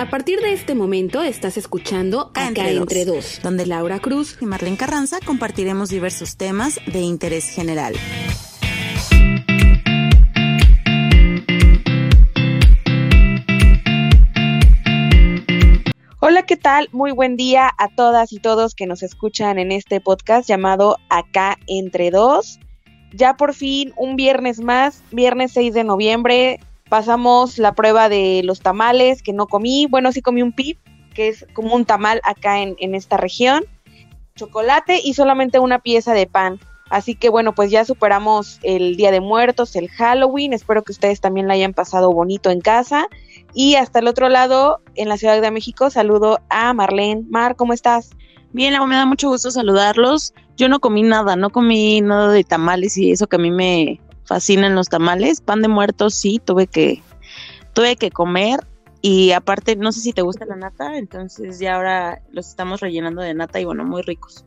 A partir de este momento estás escuchando Acá, entre, entre dos, donde Laura Cruz y Marlene Carranza compartiremos diversos temas de interés general. Hola, ¿qué tal? Muy buen día a todas y todos que nos escuchan en este podcast llamado Acá entre dos. Ya por fin un viernes más, viernes 6 de noviembre, pasamos la prueba de los tamales que no comí. Bueno, sí comí un pip, que es como un tamal acá en, en esta región. Chocolate y solamente una pieza de pan. Así que bueno, pues ya superamos el Día de Muertos, el Halloween. Espero que ustedes también la hayan pasado bonito en casa. Y hasta el otro lado, en la Ciudad de México, saludo a Marlene. Mar, ¿cómo estás? Bien, me da mucho gusto saludarlos. Yo no comí nada, no comí nada de tamales y eso que a mí me, fascinan los tamales. Pan de muertos sí, tuve que, tuve que comer. Y aparte, no sé si te gusta la nata, entonces ya ahora los estamos rellenando de nata y bueno, muy ricos.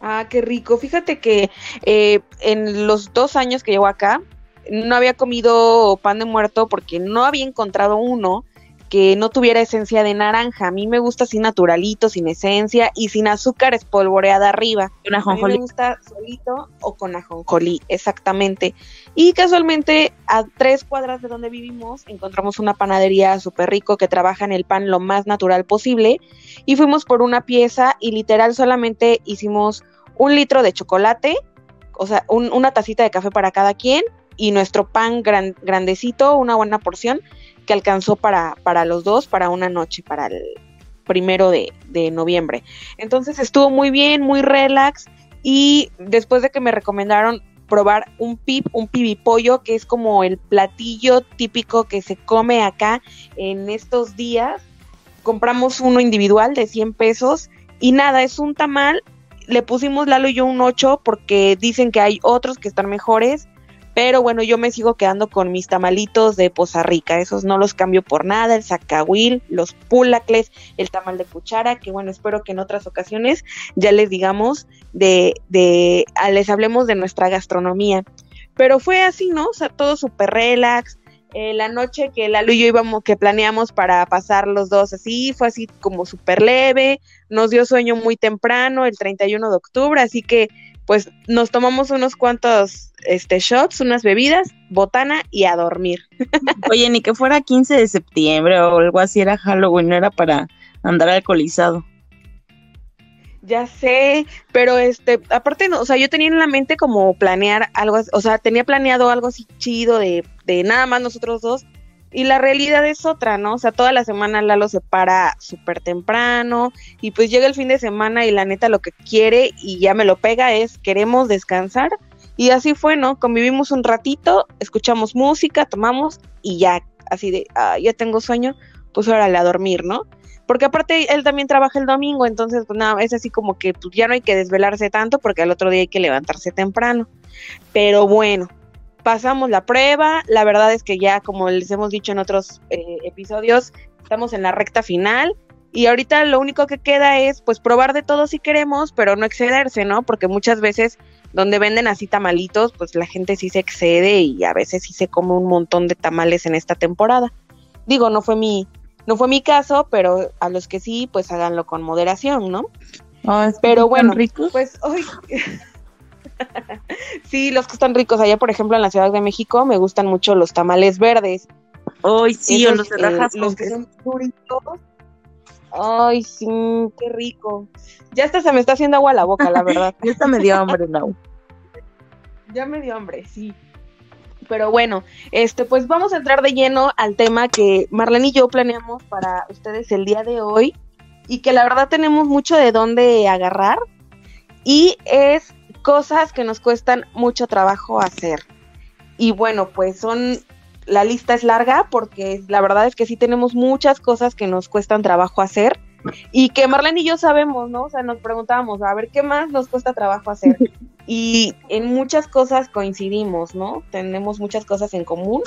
Ah, qué rico. Fíjate que eh, en los dos años que llevo acá, no había comido pan de muerto porque no había encontrado uno que no tuviera esencia de naranja. A mí me gusta así naturalito, sin esencia y sin azúcar espolvoreada arriba. Con ajonjolí. A mí me gusta solito o con ajonjolí, exactamente. Y casualmente a tres cuadras de donde vivimos encontramos una panadería súper rico que trabaja en el pan lo más natural posible y fuimos por una pieza y literal solamente hicimos un litro de chocolate, o sea, una tacita de café para cada quien y nuestro pan grandecito, una buena porción que alcanzó para, para los dos, para una noche, para el primero de, noviembre. Entonces estuvo muy bien, muy relax y después de que me recomendaron probar un pip, un pibipollo, que es como el platillo típico que se come acá en estos días. Compramos uno individual de 100 pesos y nada, es un tamal. Le pusimos Lalo y yo un 8 porque dicen que hay otros que están mejores pero bueno, yo me sigo quedando con mis tamalitos de Poza Rica. Esos no los cambio por nada. El zacahuil, los pulacles, el tamal de cuchara, que bueno, espero que en otras ocasiones ya les digamos de, de, les hablemos de nuestra gastronomía. Pero fue así, ¿no? O sea, todo súper relax. Eh, la noche que Lalo y yo íbamos, que planeamos para pasar los dos así, fue así como súper leve. Nos dio sueño muy temprano, el 31 de octubre, así que pues nos tomamos unos cuantos este, shots, unas bebidas, botana y a dormir. Oye, ni que fuera 15 de septiembre o algo así, era Halloween, no era para andar alcoholizado. Ya sé, pero este, aparte, no, o sea, yo tenía en la mente como planear algo, o sea, tenía planeado algo así chido de, de nada más nosotros dos, y la realidad es otra, ¿no? O sea, toda la semana Lalo se para súper temprano y pues llega el fin de semana y la neta lo que quiere y ya me lo pega es queremos descansar y así fue, ¿no? Convivimos un ratito, escuchamos música, tomamos y ya, así de, ah, ya tengo sueño, pues órale a dormir, ¿no? Porque aparte él también trabaja el domingo, entonces pues nada, es así como que pues, ya no hay que desvelarse tanto porque al otro día hay que levantarse temprano. Pero bueno, pasamos la prueba, la verdad es que ya como les hemos dicho en otros eh, episodios, estamos en la recta final y ahorita lo único que queda es pues probar de todo si queremos, pero no excederse, ¿no? Porque muchas veces donde venden así tamalitos, pues la gente sí se excede y a veces sí se come un montón de tamales en esta temporada. Digo, no fue mi no fue mi caso, pero a los que sí, pues háganlo con moderación, ¿no? Ah, pero bueno, pues hoy sí, los que están ricos. Allá, por ejemplo, en la Ciudad de México, me gustan mucho los tamales verdes. Ay, sí, o los de eh, los que son duritos. Ay, sí, qué rico. Ya hasta se me está haciendo agua a la boca, la verdad. ya está me dio hambre, no. ya me dio hambre, sí. Pero bueno, este, pues vamos a entrar de lleno al tema que Marlene y yo planeamos para ustedes el día de hoy y que la verdad tenemos mucho de dónde agarrar y es cosas que nos cuestan mucho trabajo hacer. Y bueno, pues son, la lista es larga porque la verdad es que sí tenemos muchas cosas que nos cuestan trabajo hacer y que Marlene y yo sabemos, ¿no? O sea, nos preguntábamos, a ver, ¿qué más nos cuesta trabajo hacer? Y en muchas cosas coincidimos, ¿no? Tenemos muchas cosas en común.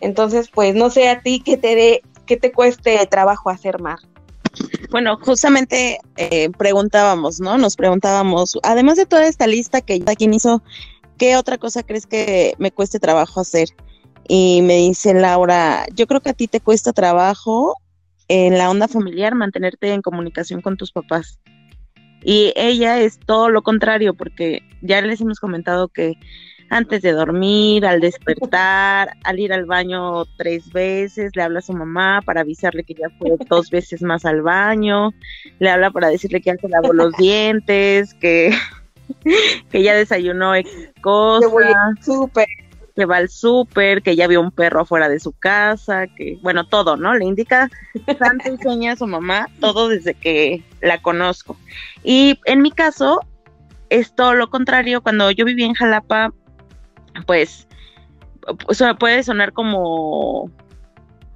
Entonces, pues no sé a ti qué te dé, qué te cueste trabajo hacer, más. Bueno, justamente eh, preguntábamos, ¿no? Nos preguntábamos, además de toda esta lista que ya quien hizo, ¿qué otra cosa crees que me cueste trabajo hacer? Y me dice Laura, yo creo que a ti te cuesta trabajo en la onda familiar, mantenerte en comunicación con tus papás. Y ella es todo lo contrario, porque ya les hemos comentado que antes de dormir, al despertar, al ir al baño tres veces, le habla a su mamá para avisarle que ya fue dos veces más al baño, le habla para decirle que ya se lavó los dientes, que, que ya desayunó X cosas. Súper que va al súper, que ya vio un perro afuera de su casa, que, bueno, todo, ¿no? Le indica tanto enseña a su mamá, todo desde que la conozco. Y en mi caso, es todo lo contrario. Cuando yo vivía en Jalapa, pues, puede sonar como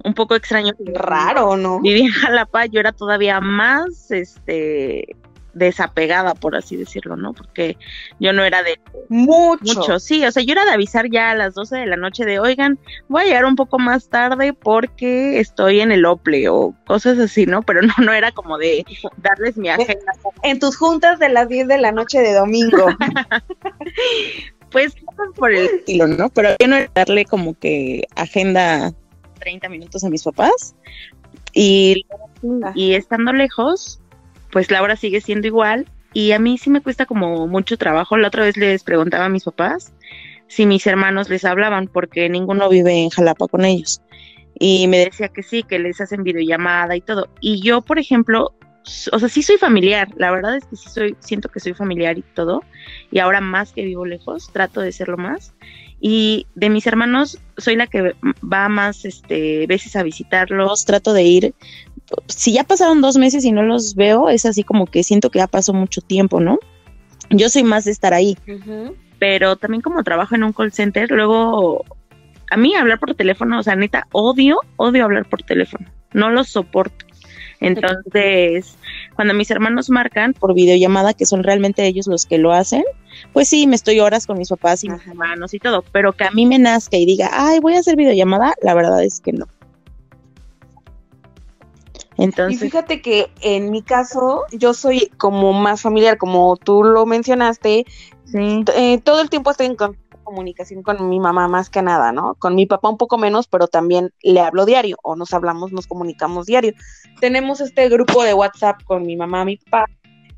un poco extraño. Raro, ¿no? Vivía en Jalapa, yo era todavía más, este, desapegada, por así decirlo, ¿no? Porque yo no era de mucho. mucho, sí, o sea, yo era de avisar ya a las 12 de la noche de, oigan, voy a llegar un poco más tarde porque estoy en el OPLE o cosas así, ¿no? Pero no, no era como de darles mi agenda. En tus juntas de las 10 de la noche de domingo. pues por el estilo, ¿no? Pero yo no era darle como que agenda 30 minutos a mis papás y, y estando lejos, pues la hora sigue siendo igual y a mí sí me cuesta como mucho trabajo. La otra vez les preguntaba a mis papás si mis hermanos les hablaban porque ninguno vive en Jalapa con ellos. Y me decía que sí, que les hacen videollamada y todo. Y yo, por ejemplo, o sea, sí soy familiar, la verdad es que sí soy, siento que soy familiar y todo, y ahora más que vivo lejos, trato de serlo más. Y de mis hermanos, soy la que va más este, veces a visitarlos, trato de ir si ya pasaron dos meses y no los veo, es así como que siento que ya pasó mucho tiempo, ¿no? Yo soy más de estar ahí, pero también como trabajo en un call center, luego a mí hablar por teléfono, o sea, neta, odio, odio hablar por teléfono, no lo soporto. Entonces, cuando mis hermanos marcan por videollamada, que son realmente ellos los que lo hacen, pues sí, me estoy horas con mis papás y mis hermanos y todo, pero que a mí me nazca y diga, ay, voy a hacer videollamada, la verdad es que no. Y fíjate que en mi caso, yo soy como más familiar, como tú lo mencionaste, eh, todo el tiempo estoy en comunicación con mi mamá más que nada, ¿no? Con mi papá un poco menos, pero también le hablo diario o nos hablamos, nos comunicamos diario. Tenemos este grupo de WhatsApp con mi mamá, mi papá.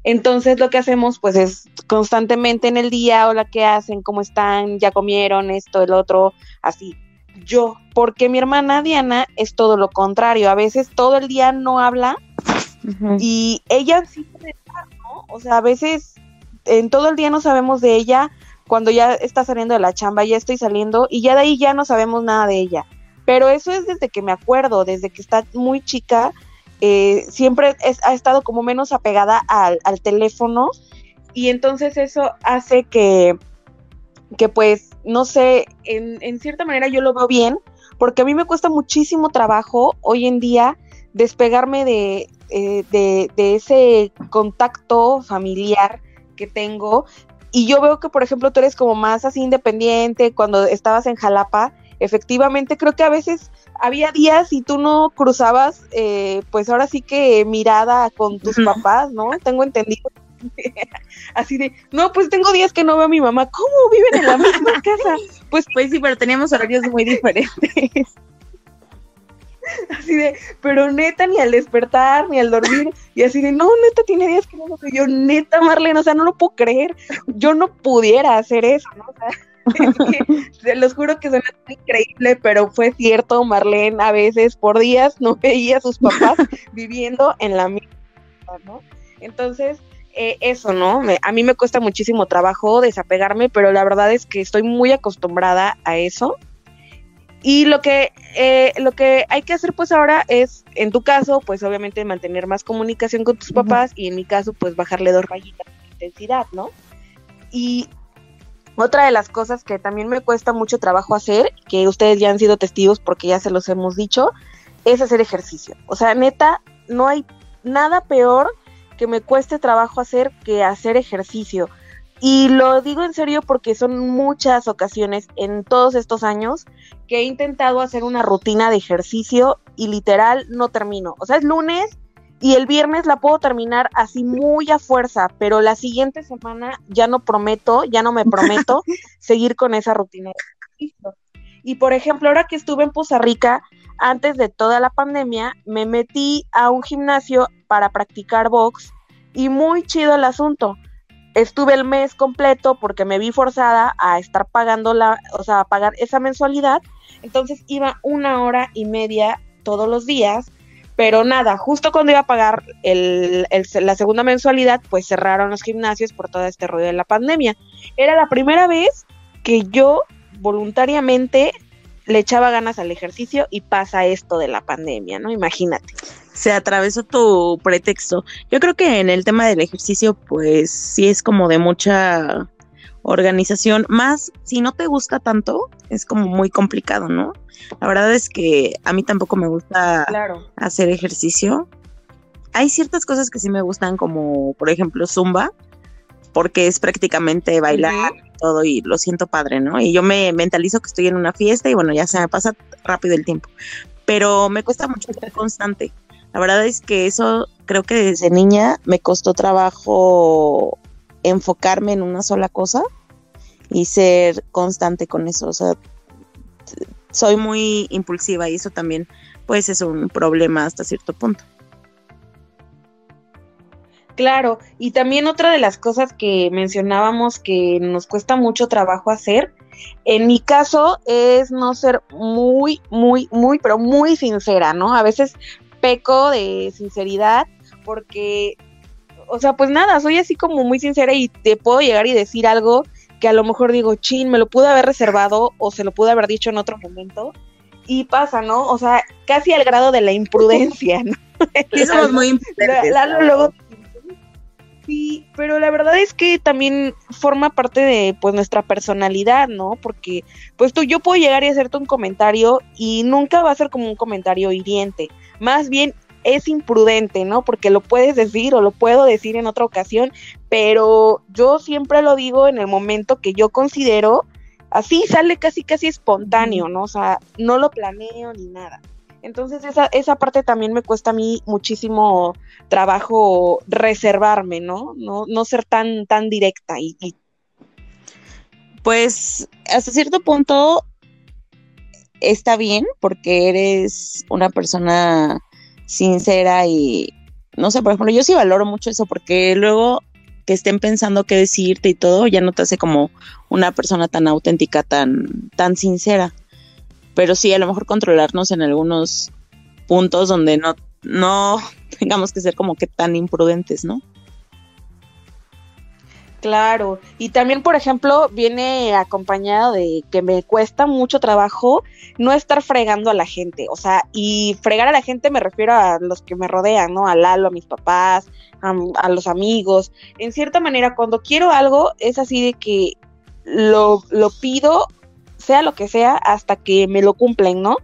Entonces lo que hacemos pues es constantemente en el día, hola, ¿qué hacen? ¿Cómo están? ¿Ya comieron esto, el otro? Así yo, porque mi hermana Diana es todo lo contrario, a veces todo el día no habla y ella sí puede estar, ¿no? O sea, a veces en todo el día no sabemos de ella, cuando ya está saliendo de la chamba, ya estoy saliendo y ya de ahí ya no sabemos nada de ella. Pero eso es desde que me acuerdo, desde que está muy chica, eh, siempre ha estado como menos apegada al, teléfono y entonces eso hace que, que pues no sé, en, cierta manera yo lo veo bien, porque a mí me cuesta muchísimo trabajo hoy en día despegarme de, eh, de, ese contacto familiar que tengo. Y yo veo que, por ejemplo, tú eres como más así independiente cuando estabas en Jalapa. Efectivamente, creo que a veces había días y tú no cruzabas, eh, pues ahora sí que mirada con tus papás, ¿no? Tengo entendido así de, no, pues tengo días que no veo a mi mamá, ¿cómo viven en la misma casa? Pues, pues sí, pero teníamos horarios muy diferentes. Así de, pero neta, ni al despertar, ni al dormir, y así de, no, neta, tiene días que no lo. Yo, neta, Marlene, o sea, no lo puedo creer. Yo no pudiera hacer eso, ¿no? O sea, se los juro que suena increíble, pero fue cierto, Marlene a veces por días no veía a sus papás viviendo en la misma, ¿no? Entonces, eh, eso, ¿no? a mí me cuesta muchísimo trabajo desapegarme, pero la verdad es que estoy muy acostumbrada a eso. Y lo que, eh, lo que hay que hacer pues ahora es, en tu caso, pues obviamente mantener más comunicación con tus papás y en mi caso pues bajarle dos rayitas de intensidad, ¿no? Y otra de las cosas que también me cuesta mucho trabajo hacer, que ustedes ya han sido testigos porque ya se los hemos dicho, es hacer ejercicio. O sea, neta, no hay nada peor que me cueste trabajo hacer que hacer ejercicio. Y lo digo en serio porque son muchas ocasiones en todos estos años que he intentado hacer una rutina de ejercicio y literal no termino. O sea, es lunes y el viernes la puedo terminar así muy a fuerza, pero la siguiente semana ya no prometo, ya no me prometo seguir con esa rutina de ejercicio. Y por ejemplo, ahora que estuve en Poza Rica, antes de toda la pandemia, me metí a un gimnasio para practicar box y muy chido el asunto. Estuve el mes completo porque me vi forzada a estar pagando la, o sea, a pagar esa mensualidad. Entonces iba una hora y media todos los días pero nada, justo cuando iba a pagar el, la segunda mensualidad, pues cerraron los gimnasios por todo este rollo de la pandemia. Era la primera vez que yo voluntariamente le echaba ganas al ejercicio y pasa esto de la pandemia, ¿no? Imagínate. Se atravesó tu pretexto. Yo creo que en el tema del ejercicio, pues sí es como de mucha organización, más si no te gusta tanto, es como muy complicado, ¿no? La verdad es que a mí tampoco me gusta hacer ejercicio. Hay ciertas cosas que sí me gustan, como por ejemplo Zumba, porque es prácticamente bailar todo y lo siento padre, ¿no? Y yo me mentalizo que estoy en una fiesta y bueno, ya se me pasa rápido el tiempo. Pero me cuesta mucho ser constante. La verdad es que eso creo que desde niña me costó trabajo enfocarme en una sola cosa y ser constante con eso. O sea, soy muy impulsiva y eso también pues es un problema hasta cierto punto. Claro, y también otra de las cosas que mencionábamos que nos cuesta mucho trabajo hacer, en mi caso es no ser muy, muy, muy, pero muy sincera, ¿no? A veces peco de sinceridad porque o sea, pues nada, soy así como muy sincera y te puedo llegar y decir algo que a lo mejor digo, chin, me lo pude haber reservado o se lo pude haber dicho en otro momento. Y pasa, ¿no? O sea, casi al grado de la imprudencia, ¿no? Sí, somos muy imprudentes. luego Sí, pero la verdad es que también forma parte de pues nuestra personalidad, ¿no? Porque pues tú yo puedo llegar y hacerte un comentario y nunca va a ser como un comentario hiriente. Más bien es imprudente, ¿no? Porque lo puedes decir o lo puedo decir en otra ocasión, pero yo siempre lo digo en el momento que yo considero, así sale casi casi espontáneo, ¿no? O sea, no lo planeo ni nada. Entonces esa, esa parte también me cuesta a mí muchísimo trabajo reservarme, ¿no? No, no ser tan, tan directa y, pues hasta cierto punto está bien porque eres una persona sincera y no sé, por ejemplo, yo sí valoro mucho eso porque luego que estén pensando qué decirte y todo, ya no te hace como una persona tan auténtica, tan, tan sincera. Pero sí, a lo mejor controlarnos en algunos puntos donde no, no tengamos que ser como que tan imprudentes, ¿no? Claro, y también, por ejemplo, viene acompañado de que me cuesta mucho trabajo no estar fregando a la gente, o sea, y fregar a la gente me refiero a los que me rodean, ¿no? A Lalo, a mis papás, a, los amigos. En cierta manera, cuando quiero algo, es así de que lo, lo pido, sea lo que sea, hasta que me lo cumplen, ¿no?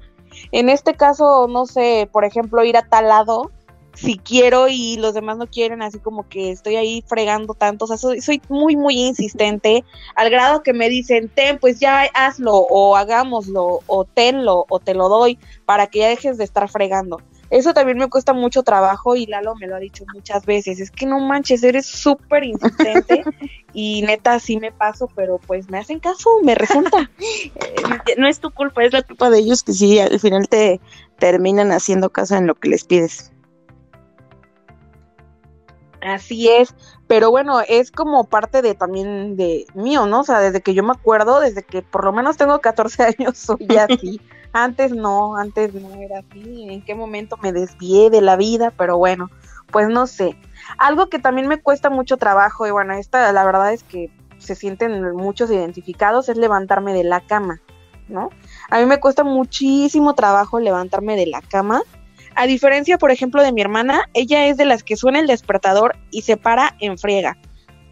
En este caso, no sé, por ejemplo, ir a tal lado, si quiero y los demás no quieren, así como que estoy ahí fregando tanto, o sea, soy, soy muy, muy insistente, al grado que me dicen, ten, pues ya hazlo, o hagámoslo, o tenlo, o te lo doy, para que ya dejes de estar fregando. Eso también me cuesta mucho trabajo y Lalo me lo ha dicho muchas veces, es que no manches, eres súper insistente y neta sí me paso, pero pues me hacen caso, me resulta. no es tu culpa, es la culpa de ellos que sí, al final te terminan haciendo caso en lo que les pides. Así es, pero bueno, es como parte de también de mío, ¿no? O sea, desde que yo me acuerdo, desde que por lo menos tengo 14 años, soy así. Antes no, antes no era así. ¿En qué momento me desvié de la vida? Pero bueno, pues no sé. Algo que también me cuesta mucho trabajo, y bueno, esta la verdad es que se sienten muchos identificados, es levantarme de la cama, ¿no? A mí me cuesta muchísimo trabajo levantarme de la cama a diferencia, por ejemplo, de mi hermana, ella es de las que suena el despertador y se para en friega.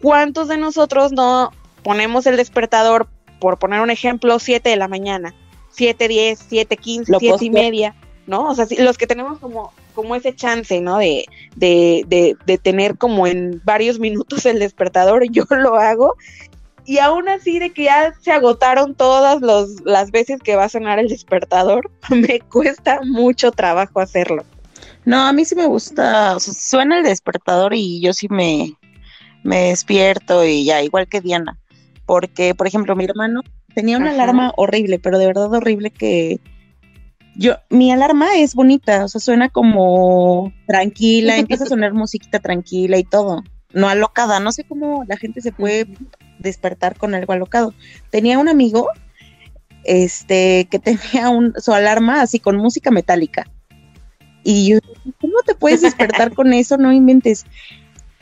¿Cuántos de nosotros no ponemos el despertador, por poner un ejemplo, 7 de la mañana? 7, 10, 7, 15, 7 y media, ¿no? O sea, los que tenemos como, como ese chance, ¿no? De, de, de, de tener como en varios minutos el despertador, yo lo hago y aún así de que ya se agotaron todas las veces que va a sonar el despertador, me cuesta mucho trabajo hacerlo. No, a mí sí me gusta, o sea, suena el despertador y yo sí me, me despierto y ya, igual que Diana, porque por ejemplo mi hermano tenía una alarma horrible, pero de verdad horrible que yo, mi alarma es bonita, o sea, suena como tranquila, empieza a sonar musiquita tranquila y todo, no alocada, no sé cómo la gente se puede despertar con algo alocado. Tenía un amigo, este, que tenía un, su alarma así con música metálica. Y yo, ¿cómo te puedes despertar con eso? No inventes.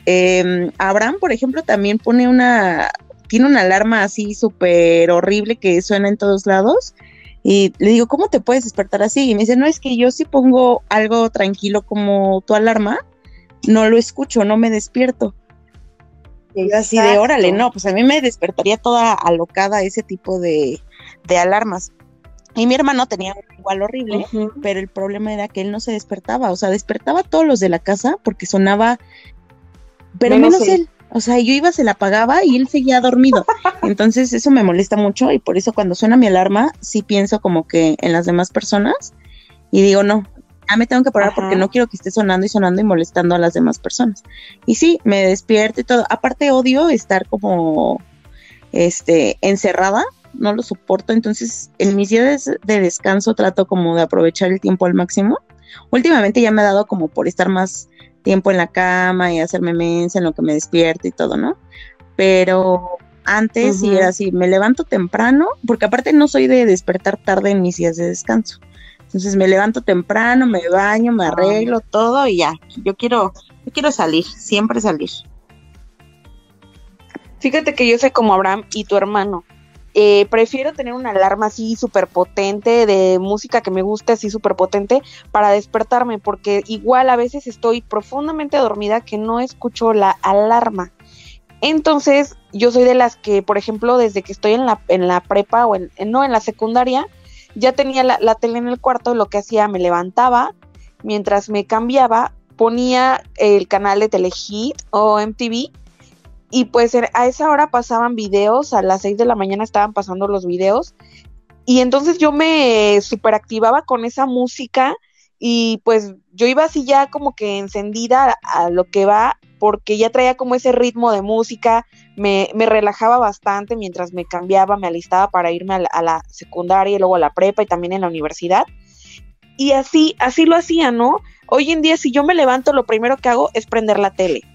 Em, Abraham, por ejemplo, también pone una, tiene una alarma así súper horrible que suena en todos lados. Y le digo, ¿cómo te puedes despertar así? Y me dice, no, es que yo si pongo algo tranquilo como tu alarma, no lo escucho, no me despierto. Y así de, órale, no, pues a mí me despertaría toda alocada ese tipo de, alarmas. Y mi hermano tenía igual horrible, pero el problema era que él no se despertaba, o sea, despertaba a todos los de la casa porque sonaba, pero menos, él. O sea, yo iba, se la apagaba y él seguía dormido. Entonces eso me molesta mucho y por eso cuando suena mi alarma sí pienso como que en las demás personas y digo, no, ya me tengo que parar porque no quiero que esté sonando y sonando y molestando a las demás personas. Y sí, me despierto y todo. Aparte odio estar como este encerrada, no lo soporto, entonces en mis días de descanso trato como de aprovechar el tiempo al máximo. Últimamente ya me ha dado como por estar más tiempo en la cama y hacerme mensa en lo que me despierto y todo, ¿no? Pero antes sí era así, me levanto temprano, porque aparte no soy de despertar tarde en mis días de descanso. Entonces me levanto temprano, me baño, me arreglo todo y ya. Yo quiero, yo quiero salir, siempre salir. Fíjate que yo sé como Abraham y tu hermano. Eh, prefiero tener una alarma así súper potente, de música que me guste así súper potente, para despertarme, porque igual a veces estoy profundamente dormida que no escucho la alarma. Entonces, yo soy de las que, por ejemplo, desde que estoy en la, en la prepa o en, no, en la secundaria, ya tenía la, la tele en el cuarto, lo que hacía, me levantaba, mientras me cambiaba, ponía el canal de Telehit o MTV y pues a esa hora pasaban videos, a las 6 de la mañana estaban pasando los videos. Y entonces yo me superactivaba con esa música y pues yo iba así ya como que encendida a lo que va porque ya traía como ese ritmo de música, me, me relajaba bastante mientras me cambiaba, me alistaba para irme a la, a la, secundaria y luego a la prepa y también en la universidad. Y así, así lo hacía, ¿no? Hoy en día si yo me levanto lo primero que hago es prender la tele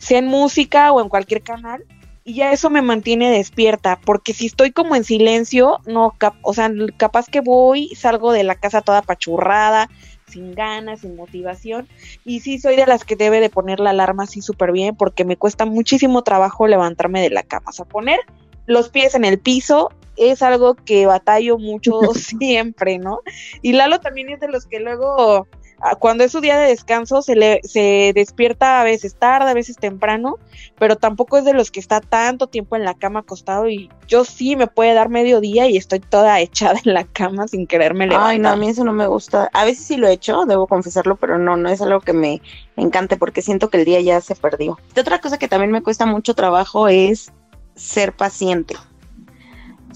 sea en música o en cualquier canal, y ya eso me mantiene despierta, porque si estoy como en silencio, no, o sea, capaz que voy, salgo de la casa toda pachurrada, sin ganas, sin motivación, y sí soy de las que debe de poner la alarma así súper bien, porque me cuesta muchísimo trabajo levantarme de la cama, o sea, poner los pies en el piso es algo que batallo mucho siempre, ¿no? Y Lalo también es de los que luego cuando es su día de descanso se le se despierta a veces tarde, a veces temprano, pero tampoco es de los que está tanto tiempo en la cama acostado y yo sí me puede dar medio día y estoy toda echada en la cama sin quererme levantar. Ay, no, a mí eso no me gusta. A veces sí lo he hecho, debo confesarlo, pero no, no es algo que me encante porque siento que el día ya se perdió. Y otra cosa que también me cuesta mucho trabajo es ser paciente.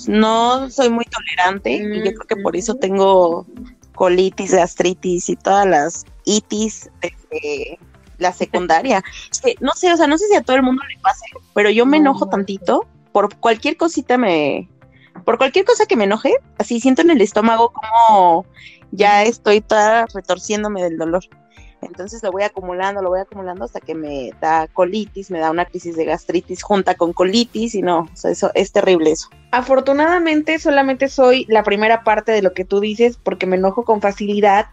No soy muy tolerante y yo creo que por eso tengo colitis, gastritis y todas las itis de la secundaria. no sé, o sea, no sé si a todo el mundo le pase, pero yo me enojo tantito por cualquier cosita me por cualquier cosa que me enoje, así siento en el estómago como ya estoy toda retorciéndome del dolor. Entonces lo voy acumulando, lo voy acumulando hasta que me da colitis, me da una crisis de gastritis junta con colitis y no, o sea, eso es terrible eso. Afortunadamente solamente soy la primera parte de lo que tú dices porque me enojo con facilidad,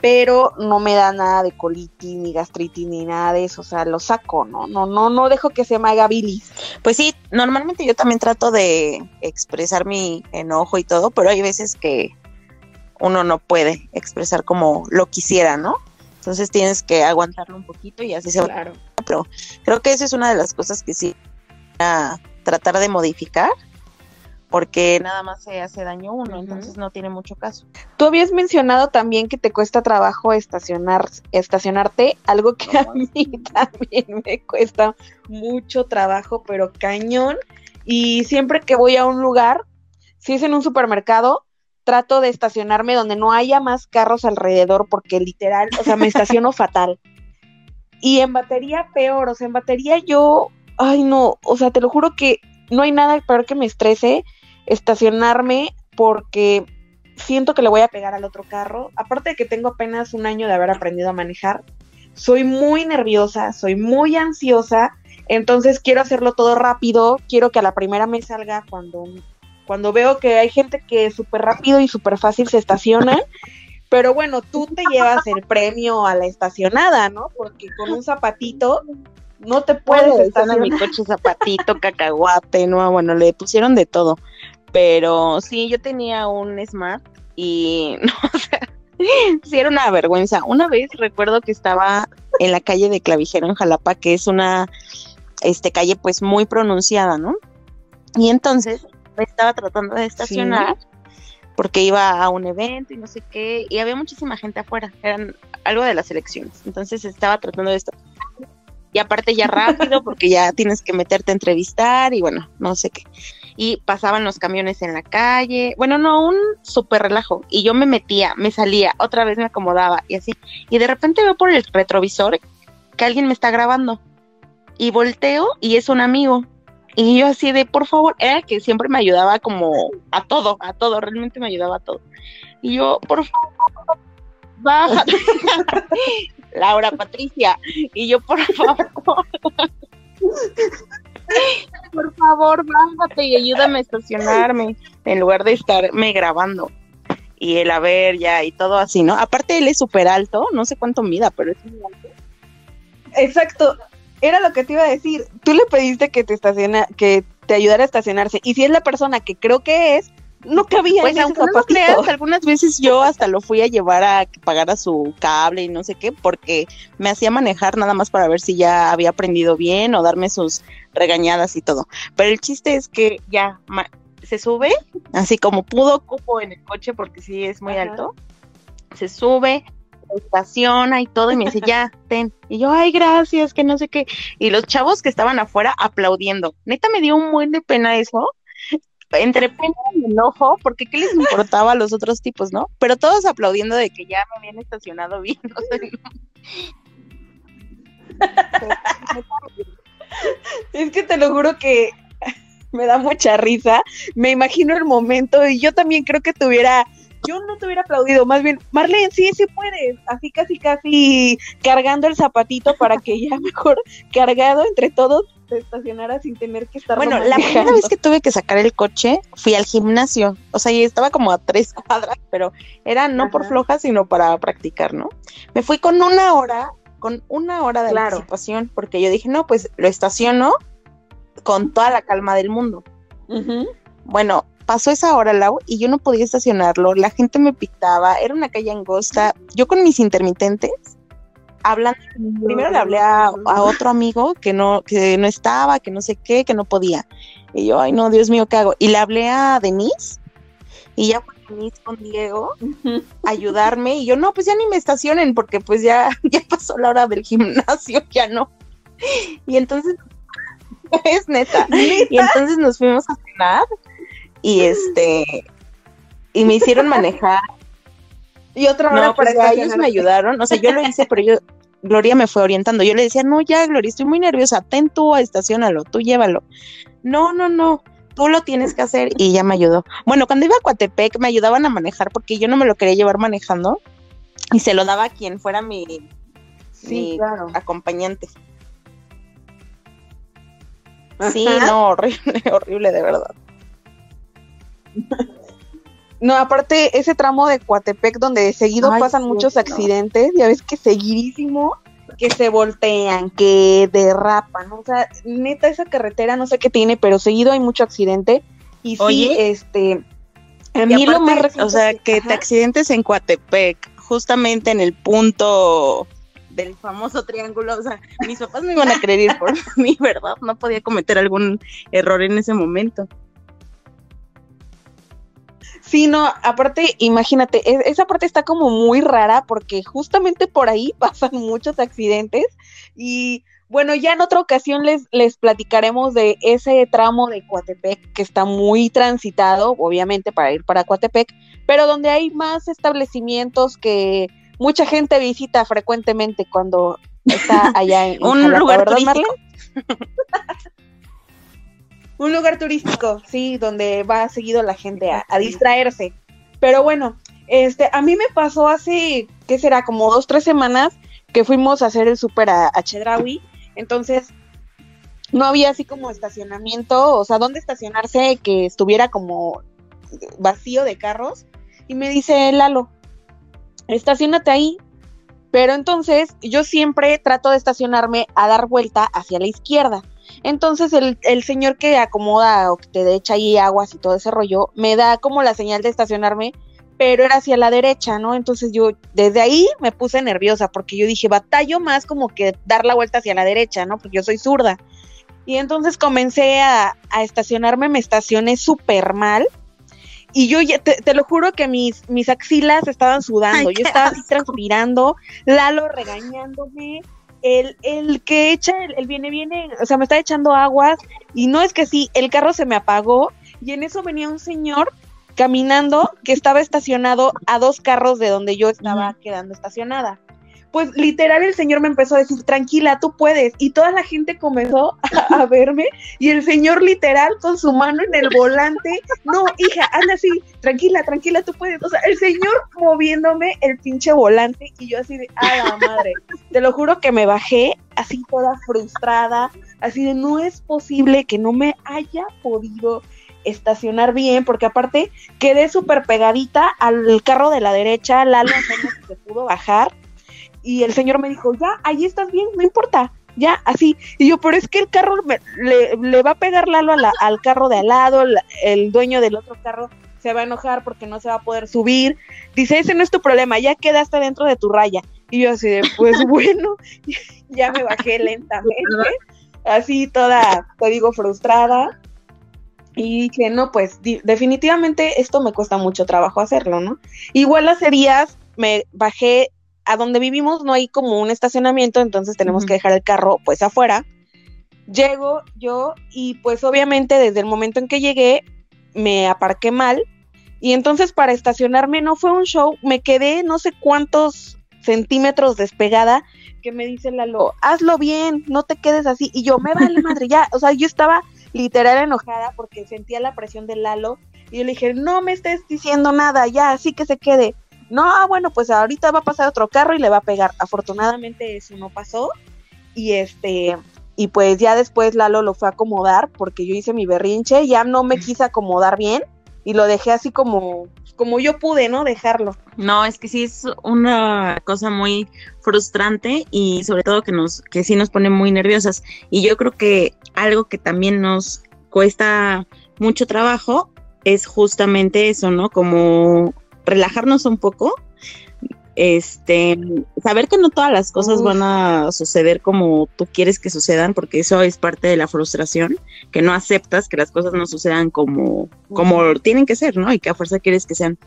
pero no me da nada de colitis ni gastritis ni nada de eso, o sea, lo saco, no, no, no, no dejo que se me haga bilis. Pues sí, normalmente yo también trato de expresar mi enojo y todo, pero hay veces que uno no puede expresar como lo quisiera, ¿no? Entonces tienes que aguantarlo un poquito y así se va. Pero creo que esa es una de las cosas que sí a tratar de modificar porque nada más se hace daño uno, entonces no tiene mucho caso. Tú habías mencionado también que te cuesta trabajo estacionar, estacionarte, algo que a mí también me cuesta mucho trabajo, pero cañón. Y siempre que voy a un lugar, si es en un supermercado, trato de estacionarme donde no haya más carros alrededor porque literal, o sea, me estaciono fatal. Y en batería peor, o sea, en batería yo, ay no, o sea, te lo juro que no hay nada peor que me estrese estacionarme porque siento que le voy a pegar al otro carro. Aparte de que tengo apenas un año de haber aprendido a manejar, soy muy nerviosa, soy muy ansiosa, entonces quiero hacerlo todo rápido, quiero que a la primera me salga cuando, cuando veo que hay gente que súper rápido y súper fácil se estaciona. Pero bueno, tú te llevas el premio a la estacionada, ¿no? Porque con un zapatito no te puedes estacionar. mi coche zapatito, cacahuate, no, bueno, le pusieron de todo. Pero sí, yo tenía un Smart y no, o sea, sí era una vergüenza. Una vez recuerdo que estaba en la calle de Clavijero en Jalapa, que es una este calle pues muy pronunciada, ¿no? Y entonces me estaba tratando de estacionar porque iba a un evento y no sé qué, y había muchísima gente afuera, eran algo de las elecciones. Entonces estaba tratando de estacionar y aparte ya rápido porque ya tienes que meterte a entrevistar y bueno, no sé qué. Y pasaban los camiones en la calle, bueno, no, un súper relajo. Y yo me metía, me salía, otra vez me acomodaba y así. Y de repente veo por el retrovisor que alguien me está grabando. Y volteo y es un amigo. Y yo así de, por favor, era que siempre me ayudaba como a todo, a todo, realmente me ayudaba a todo. Y yo, por favor, bájate. Laura Patricia. Y yo, por favor, por favor, bájate y ayúdame a estacionarme en lugar de estarme grabando. Y el haber ya y todo así, ¿no? Aparte, él es súper alto, no sé cuánto mida, pero es muy alto. Exacto, era lo que te iba a decir. Tú le pediste que te estaciona, que te ayudara a estacionarse. Y si es la persona que creo que es, no cabía pues, aunque no creas, algunas veces yo hasta lo fui a llevar a que pagara su cable y no sé qué, porque me hacía manejar nada más para ver si ya había aprendido bien o darme sus regañadas y todo. Pero el chiste es que ya se sube, así como pudo, cupo en el coche porque sí es muy alto, se sube, estaciona y todo, y me dice, ya, ten. Y yo, ay, gracias, que no sé qué. Y los chavos que estaban afuera aplaudiendo. Neta me dio un buen de pena eso, entre pena y enojo, porque qué les importaba a los otros tipos, ¿no? Pero todos aplaudiendo de que ya me habían estacionado bien. es que te lo juro que me da mucha risa. Me imagino el momento y yo también creo que tuviera yo no te hubiera aplaudido, más bien, Marlene, sí, sí puedes, así casi, casi cargando el zapatito para que ya mejor cargado entre todos te estacionara sin tener que estar. Bueno, la primera vez que tuve que sacar el coche, fui al gimnasio, o sea, y estaba como a tres cuadras, pero era no por floja, sino para practicar, ¿no? Me fui con una hora, con una hora de anticipación, porque yo dije, no, pues lo estaciono con toda la calma del mundo. Bueno, pasó esa hora, Lau, y yo no podía estacionarlo, la gente me pitaba, era una calle angosta, yo con mis intermitentes, hablando, primero le hablé a, otro amigo que no, que no estaba, que no sé qué, que no podía, y yo, ay no, Dios mío, ¿qué hago? Y le hablé a Denise, y ya fue Denise con Diego, a ayudarme, y yo, no, pues ya ni me estacionen, porque pues ya, ya pasó la hora del gimnasio, ya no, y entonces, es neta, y entonces nos fuimos a cenar, y este y me hicieron manejar y otra hora no, pues ellos me ayudaron, o sea, yo lo hice, pero yo Gloria me fue orientando. Yo le decía, "No, ya, Gloria, estoy muy nerviosa, ten tú, estacionalo, tú llévalo." No, no, no, tú lo tienes que hacer y ya me ayudó. Bueno, cuando iba a Coatepec me ayudaban a manejar porque yo no me lo quería llevar manejando y se lo daba a quien fuera mi, sí, claro. acompañante. Sí, no, horrible, horrible de verdad. No, aparte, ese tramo de Coatepec donde seguido pasan muchos accidentes, ya ves que seguidísimo, que se voltean, que derrapan, o sea, neta esa carretera no sé qué tiene, pero seguido hay mucho accidente. Y sí, este, a mí lo más O sea, que te accidentes en Coatepec, justamente en el punto del famoso triángulo, o sea, mis papás me iban a creer por mí, ¿verdad? No podía cometer algún error en ese momento. Sí, no, aparte, imagínate, e, esa parte está como muy rara porque justamente por ahí pasan muchos accidentes y bueno, ya en otra ocasión les, les platicaremos de ese tramo de Coatepec que está muy transitado, obviamente, para ir para Coatepec, pero donde hay más establecimientos que mucha gente visita frecuentemente cuando está allá en, un lugar turístico. un lugar turístico, sí, donde va seguido la gente a, distraerse. Pero bueno, este, a mí me pasó hace, ¿qué será? Como dos, tres semanas que fuimos a hacer el súper a, a Chedraui. Entonces, no había así como estacionamiento, o sea, dónde estacionarse que estuviera como vacío de carros. Y me dice Lalo, estacionate ahí. Pero entonces yo siempre trato de estacionarme a dar vuelta hacia la izquierda. Entonces el, el, señor que acomoda o que te echa ahí aguas y todo ese rollo, me da como la señal de estacionarme, pero era hacia la derecha, ¿no? Entonces yo desde ahí me puse nerviosa porque yo dije, batallo más como que dar la vuelta hacia la derecha, ¿no? Porque yo soy zurda. Y entonces comencé a, a estacionarme, me estacioné súper mal y yo te, lo juro que mis, mis axilas estaban sudando, yo estaba así transpirando, Lalo regañándome, el, el que echa, el, viene, viene, o sea, me está echando aguas y no es que sí, el carro se me apagó y en eso venía un señor caminando que estaba estacionado a dos carros de donde yo estaba quedando estacionada pues literal el señor me empezó a decir, tranquila, tú puedes. Y toda la gente comenzó a, verme y el señor literal con su mano en el volante, no, hija, anda así, tranquila, tranquila, tú puedes. O sea, el señor moviéndome el pinche volante y yo así de, a la madre. Te lo juro que me bajé así toda frustrada, así de, no es posible que no me haya podido estacionar bien, porque aparte quedé súper pegadita al carro de la derecha, Lalo apenas se pudo bajar y el señor me dijo, ya, ahí estás bien, no importa, ya, así. Y yo, pero es que el carro le, va a pegar Lalo al carro de al lado, el dueño del otro carro se va a enojar porque no se va a poder subir. Dice, ese no es tu problema, ya quedaste dentro de tu raya. Y yo así de, pues bueno, ya me bajé lentamente, así toda, te digo, frustrada. Y dije, no, pues definitivamente esto me cuesta mucho trabajo hacerlo, ¿no? Igual hace días me bajé a donde vivimos no hay como un estacionamiento, entonces tenemos que dejar el carro pues afuera. Llego yo y pues obviamente desde el momento en que llegué me aparqué mal. Y entonces para estacionarme no fue un show, me quedé no sé cuántos centímetros despegada que me dice Lalo, hazlo bien, no te quedes así y yo me vale madre ya, o sea, yo estaba literal enojada porque sentía la presión de Lalo. Y yo le dije, no me estés diciendo nada, ya, así que se quede no, ah, bueno, pues ahorita va a pasar otro carro y le va a pegar. Afortunadamente eso no pasó. Y este, y pues ya después Lalo lo fue a acomodar porque yo hice mi berrinche, ya no me quise acomodar bien y lo dejé así como como yo pude, ¿no? Dejarlo. No, es que sí es una cosa muy frustrante y sobre todo que nos que sí nos pone muy nerviosas y yo creo que algo que también nos cuesta mucho trabajo es justamente eso, ¿no? Como relajarnos un poco, este, saber que no todas las cosas van a suceder como tú quieres que sucedan, porque eso es parte de la frustración, que no aceptas que las cosas no sucedan como, como tienen que ser, ¿no? Y que a fuerza quieres que sean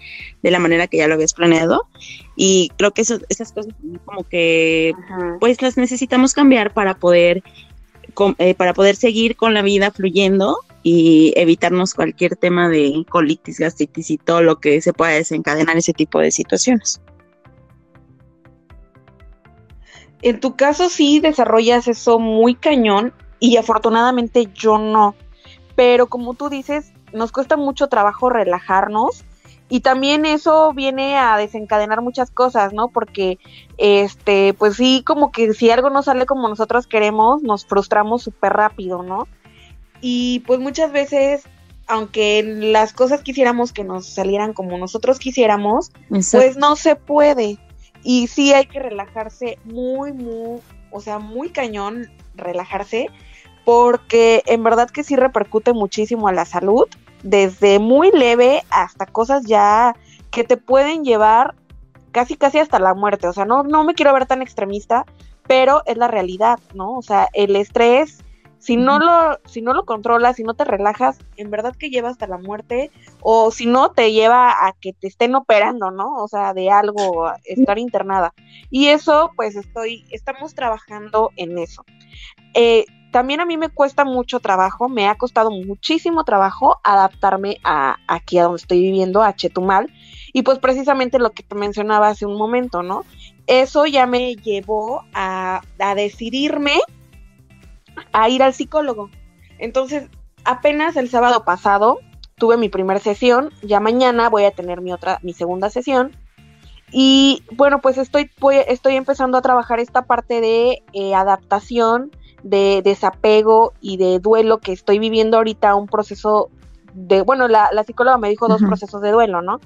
de la manera que ya lo habías planeado. Y creo que eso, esas cosas como que, pues las necesitamos cambiar para poder, eh, para poder seguir con la vida fluyendo y evitarnos cualquier tema de colitis, gastritis y todo lo que se pueda desencadenar ese tipo de situaciones. En tu caso sí desarrollas eso muy cañón y afortunadamente yo no. Pero como tú dices, nos cuesta mucho trabajo relajarnos y también eso viene a desencadenar muchas cosas, ¿no? Porque este, pues sí, como que si algo no sale como nosotros queremos, nos frustramos súper rápido, ¿no? Y pues muchas veces, aunque las cosas quisiéramos que nos salieran como nosotros quisiéramos, pues no se puede. Y sí hay que relajarse muy, muy, o sea, muy cañón relajarse, porque en verdad que sí repercute muchísimo a la salud, desde muy leve hasta cosas ya que te pueden llevar casi casi hasta la muerte. O sea, no, no me quiero ver tan extremista, pero es la realidad, ¿no? O sea, el estrés si no lo, si no lo controlas, si no te relajas, en verdad que lleva hasta la muerte, o si no, te lleva a que te estén operando, ¿no? O sea, de algo, estar internada. Y eso, pues estoy, estamos trabajando en eso. Eh, también a mí me cuesta mucho trabajo, me ha costado muchísimo trabajo adaptarme a aquí a donde estoy viviendo, a Chetumal, y pues precisamente lo que te mencionaba hace un momento, ¿no? Eso ya me llevó a, a decidirme a ir al psicólogo. Entonces, apenas el sábado pasado tuve mi primera sesión, ya mañana voy a tener mi otra, mi segunda sesión. Y bueno, pues estoy, estoy empezando a trabajar esta parte de eh, adaptación, de desapego y de duelo que estoy viviendo ahorita, un proceso de, bueno, la, psicóloga me dijo dos procesos de duelo, ¿no?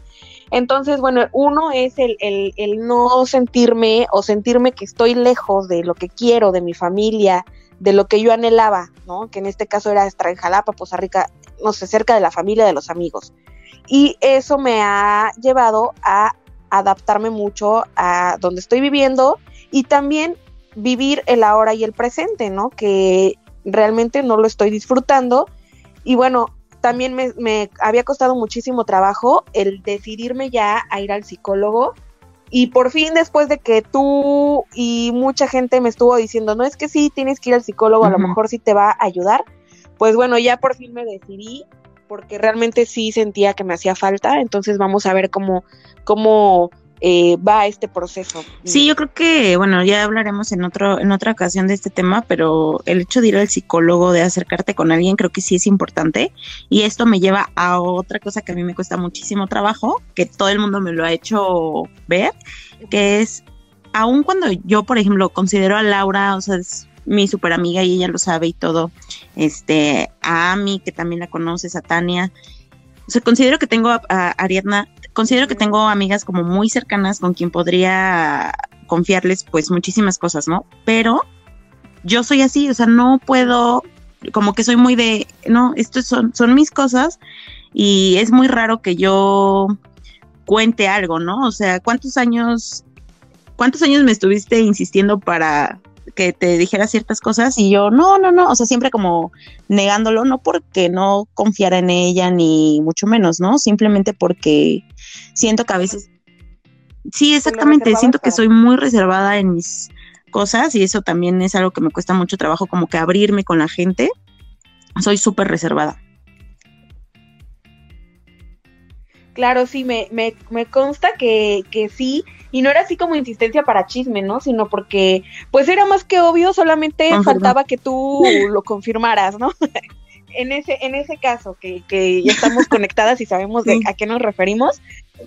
Entonces, bueno, uno es el, el, el, no sentirme o sentirme que estoy lejos de lo que quiero, de mi familia, de lo que yo anhelaba, ¿no? Que en este caso era estar en Jalapa, Poza Rica, no sé, cerca de la familia, de los amigos. Y eso me ha llevado a adaptarme mucho a donde estoy viviendo y también vivir el ahora y el presente, ¿no? Que realmente no lo estoy disfrutando. Y bueno, también me, había costado muchísimo trabajo el decidirme ya a ir al psicólogo. Y por fin, después de que tú y mucha gente me estuvo diciendo, no es que sí, tienes que ir al psicólogo, a lo mejor sí te va a ayudar, pues bueno, ya por fin me decidí, porque realmente sí sentía que me hacía falta. Entonces vamos a ver cómo, cómo eh, va este proceso. Sí, yo creo que, bueno, ya hablaremos en otro, en otra ocasión de este tema, pero el hecho de ir al psicólogo, de acercarte con alguien, creo que sí es importante. Y esto me lleva a otra cosa que a mí me cuesta muchísimo trabajo, que todo el mundo me lo ha hecho ver, que es, aun cuando yo, por ejemplo, considero a Laura, o sea, es mi super amiga y ella lo sabe y todo, este, a Ami, que también la conoces, a Tania, o sea, considero que tengo a, Ariadna, considero que tengo amigas como muy cercanas con quien podría confiarles pues muchísimas cosas, ¿no? Pero yo soy así, o sea, no puedo, como que soy muy de, no, esto son, son mis cosas y es muy raro que yo cuente algo, ¿no? O sea, ¿cuántos años, cuántos años me estuviste insistiendo para que te dijera ciertas cosas y yo, no, no, no, o sea, siempre como negándolo, no porque no confiara en ella ni mucho menos, ¿no? Simplemente porque siento que a veces, sí, exactamente, siento que soy muy reservada en mis cosas y eso también es algo que me cuesta mucho trabajo, como que abrirme con la gente, soy súper reservada. Claro, sí, me, me, me consta que, que sí, y no era así como insistencia para chisme, ¿no? Sino porque, pues era más que obvio, solamente faltaba que tú lo confirmaras, ¿no? en ese, en ese caso, que, que ya estamos conectadas y sabemos de a qué nos referimos,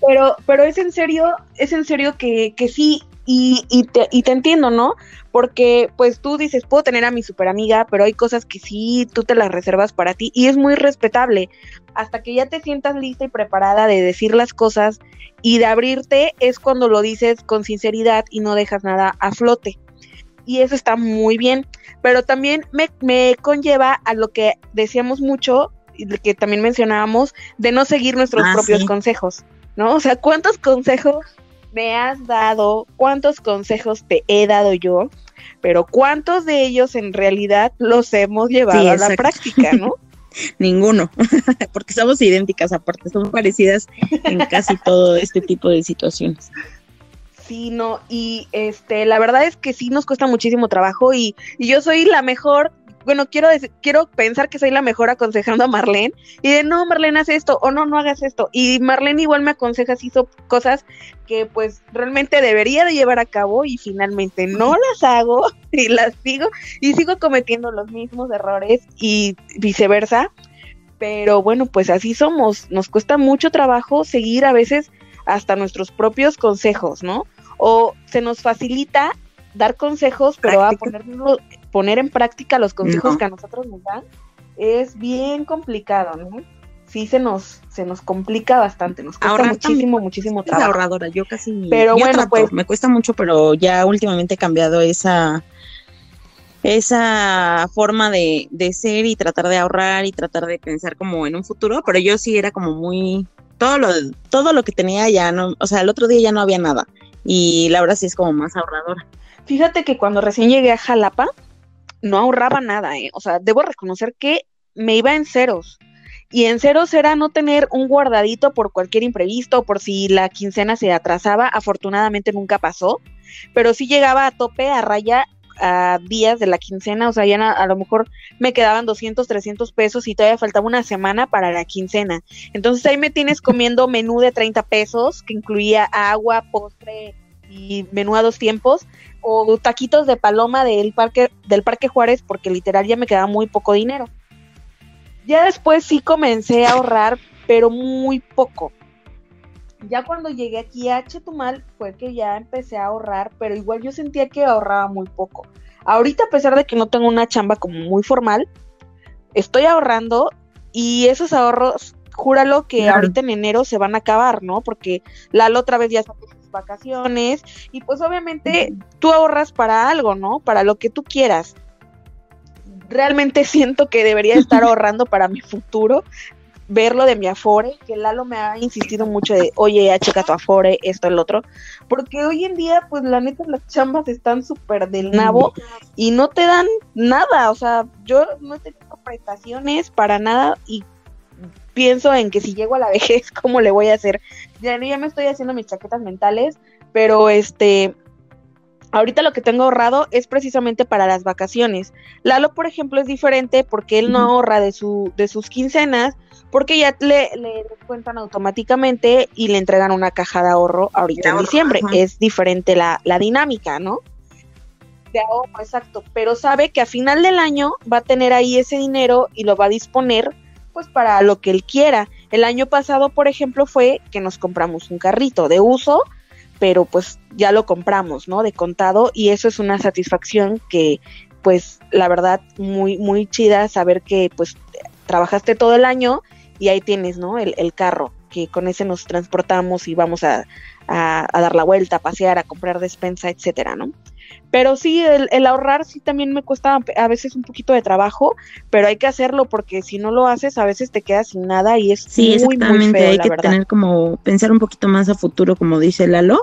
pero, pero es en serio, es en serio que, que sí, y, y, te, y te entiendo, ¿no? Porque pues tú dices, puedo tener a mi super amiga, pero hay cosas que sí, tú te las reservas para ti y es muy respetable. Hasta que ya te sientas lista y preparada de decir las cosas y de abrirte es cuando lo dices con sinceridad y no dejas nada a flote. Y eso está muy bien, pero también me, me conlleva a lo que decíamos mucho y que también mencionábamos de no seguir nuestros ah, propios consejos, ¿no? O sea, ¿cuántos consejos me has dado, cuántos consejos te he dado yo, pero cuántos de ellos en realidad los hemos llevado a la práctica, ¿no? Ninguno, porque somos idénticas aparte, somos parecidas en casi todo este tipo de situaciones. Sí, no, y este, la verdad es que sí nos cuesta muchísimo trabajo y, y yo soy la mejor bueno, quiero, quiero pensar que soy la mejor aconsejando a Marlene y de no, Marlene, haz esto o no, no hagas esto. Y Marlene igual me aconseja si hizo cosas que pues realmente debería de llevar a cabo y finalmente no las hago y las sigo y sigo cometiendo los mismos errores y viceversa. Pero bueno, pues así somos. Nos cuesta mucho trabajo seguir a veces hasta nuestros propios consejos, ¿no? O se nos facilita dar consejos, pero a ponerlo poner en práctica los consejos que a nosotros nos dan es bien complicado, ¿no? Sí se nos se nos complica bastante, nos cuesta muchísimo, muchísimo trabajo. Es ahorradora, yo casi pero bueno, pues me cuesta mucho, pero ya últimamente he cambiado esa esa forma de, de ser y tratar de ahorrar y tratar de pensar como en un futuro, pero yo sí era como muy todo lo todo lo que tenía ya no, o sea, el otro día ya no había nada y la verdad sí es como más ahorradora. Fíjate que cuando recién llegué a Jalapa, no ahorraba nada, ¿eh? O sea, debo reconocer que me iba en ceros. Y en ceros era no tener un guardadito por cualquier imprevisto, por si la quincena se atrasaba. Afortunadamente nunca pasó, pero sí llegaba a tope, a raya, a días de la quincena. O sea, ya a, lo mejor me quedaban 200, 300 pesos y todavía faltaba una semana para la quincena. Entonces ahí me tienes comiendo menú de 30 pesos, que incluía agua, postre y menú a dos tiempos o taquitos de paloma del parque del parque Juárez porque literal ya me quedaba muy poco dinero. Ya después sí comencé a ahorrar, pero muy poco. Ya cuando llegué aquí a Chetumal fue que ya empecé a ahorrar, pero igual yo sentía que ahorraba muy poco. Ahorita a pesar de que no tengo una chamba como muy formal, estoy ahorrando y esos ahorros, júralo que ahorita en enero se van a acabar, ¿no? Porque Lalo otra vez ya está en sus vacaciones y pues obviamente tú ahorras para algo, ¿no? Para lo que tú quieras. Realmente siento que debería estar ahorrando para mi futuro, verlo de mi Afore, que Lalo me ha insistido mucho de, oye, ya checa tu Afore, esto, el otro, porque hoy en día, pues la neta, las chambas están súper del nabo y no te dan nada, o sea, yo no he tenido prestaciones para nada y pienso en que si llego a la vejez, ¿cómo le voy a hacer? Ya, ya me estoy haciendo mis chaquetas mentales, pero este, ahorita lo que tengo ahorrado es precisamente para las vacaciones. Lalo, por ejemplo, es diferente porque él no ahorra de, su, de sus quincenas, porque ya le, le cuentan automáticamente y le entregan una caja de ahorro ahorita en diciembre. Es diferente la, la dinámica, ¿no? De ahorro, exacto. Pero sabe que a final del año va a tener ahí ese dinero y lo va a disponer pues para lo que él quiera. El año pasado, por ejemplo, fue que nos compramos un carrito de uso, pero pues ya lo compramos, ¿no? De contado y eso es una satisfacción que pues la verdad muy muy chida saber que pues trabajaste todo el año y ahí tienes, ¿no? El, el carro, que con ese nos transportamos y vamos a, a, a, dar la vuelta, a pasear, a comprar despensa, etcétera, ¿no? Pero sí, el, el, ahorrar sí también me cuesta a veces un poquito de trabajo, pero hay que hacerlo porque si no lo haces a veces te quedas sin nada y es sí, muy, muy feo, hay la que verdad. tener como pensar un poquito más a futuro, como dice Lalo,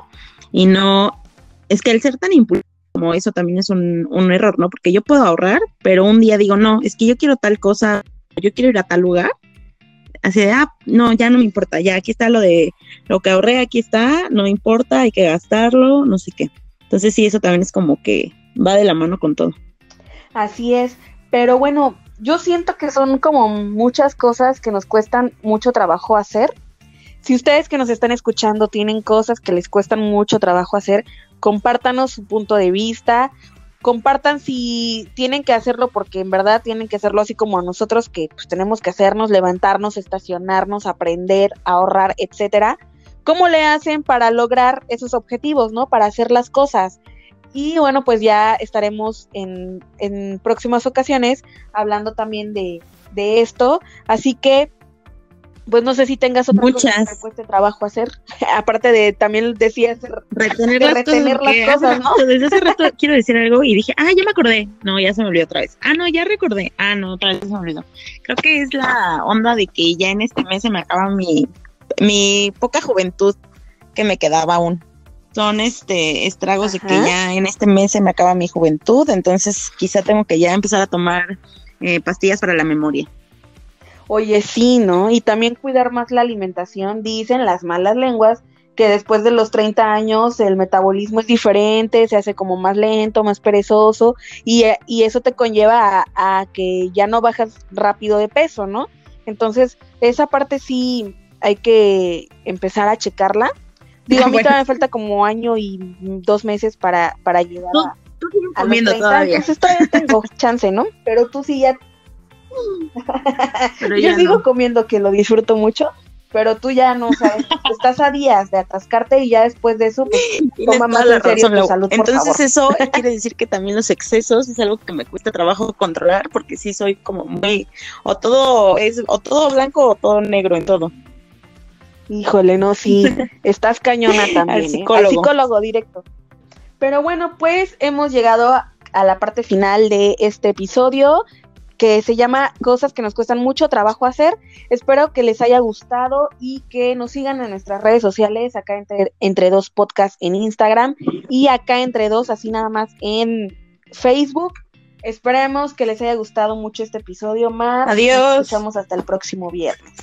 y no, es que el ser tan impulsivo como eso también es un, un error, ¿no? Porque yo puedo ahorrar, pero un día digo, no, es que yo quiero tal cosa, yo quiero ir a tal lugar, así de, ah, no, ya no me importa, ya aquí está lo de lo que ahorré, aquí está, no me importa, hay que gastarlo, no sé qué. Entonces sí, eso también es como que va de la mano con todo. Así es, pero bueno, yo siento que son como muchas cosas que nos cuestan mucho trabajo hacer. Si ustedes que nos están escuchando tienen cosas que les cuestan mucho trabajo hacer, compártanos su punto de vista, compartan si tienen que hacerlo porque en verdad tienen que hacerlo así como nosotros que pues, tenemos que hacernos, levantarnos, estacionarnos, aprender, ahorrar, etcétera. ¿Cómo le hacen para lograr esos objetivos, no? Para hacer las cosas. Y bueno, pues ya estaremos en, en próximas ocasiones hablando también de, de, esto. Así que, pues no sé si tengas otra Muchas. cosa que te cueste trabajo hacer. Aparte de, también decías, retener, las, retener cosas, las cosas, ¿no? Desde hace rato quiero decir algo y dije, ah, ya me acordé. No, ya se me olvidó otra vez. Ah, no, ya recordé. Ah, no, otra vez se me olvidó. Creo que es la onda de que ya en este mes se me acaba mi, mi poca juventud que me quedaba aún. Son este estragos Ajá. de que ya en este mes se me acaba mi juventud, entonces quizá tengo que ya empezar a tomar eh, pastillas para la memoria. Oye, sí, ¿no? Y también cuidar más la alimentación. Dicen las malas lenguas que después de los 30 años el metabolismo es diferente, se hace como más lento, más perezoso, y, y eso te conlleva a, a, que ya no bajas rápido de peso, ¿no? Entonces, esa parte sí hay que empezar a checarla. Digo, a mí bueno. todavía me falta como año y dos meses para, para llegar ¿Tú, tú a, a los 30, todavía. entonces todavía tengo chance, ¿no? Pero tú sí ya yo sigo no. comiendo que lo disfruto mucho, pero tú ya no sabes, estás a días de atascarte y ya después de eso pues, toma más en serio razón, tu salud, Entonces eso quiere decir que también los excesos es algo que me cuesta trabajo controlar porque sí soy como muy o todo es o todo blanco o todo negro en todo. Híjole, no, sí, estás cañona también, Al psicólogo. ¿eh? Al psicólogo directo. Pero bueno, pues hemos llegado a la parte final de este episodio que se llama Cosas que nos cuestan mucho trabajo hacer. Espero que les haya gustado y que nos sigan en nuestras redes sociales, acá entre, entre dos podcasts en Instagram y acá entre dos, así nada más en Facebook. Esperemos que les haya gustado mucho este episodio más. Adiós. Nos escuchamos hasta el próximo viernes.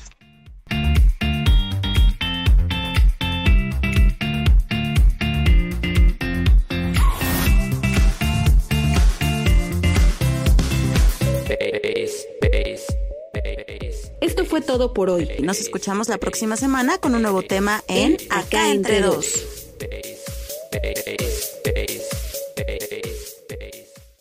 Esto fue todo por hoy. Nos escuchamos la próxima semana con un nuevo tema en Acá entre dos.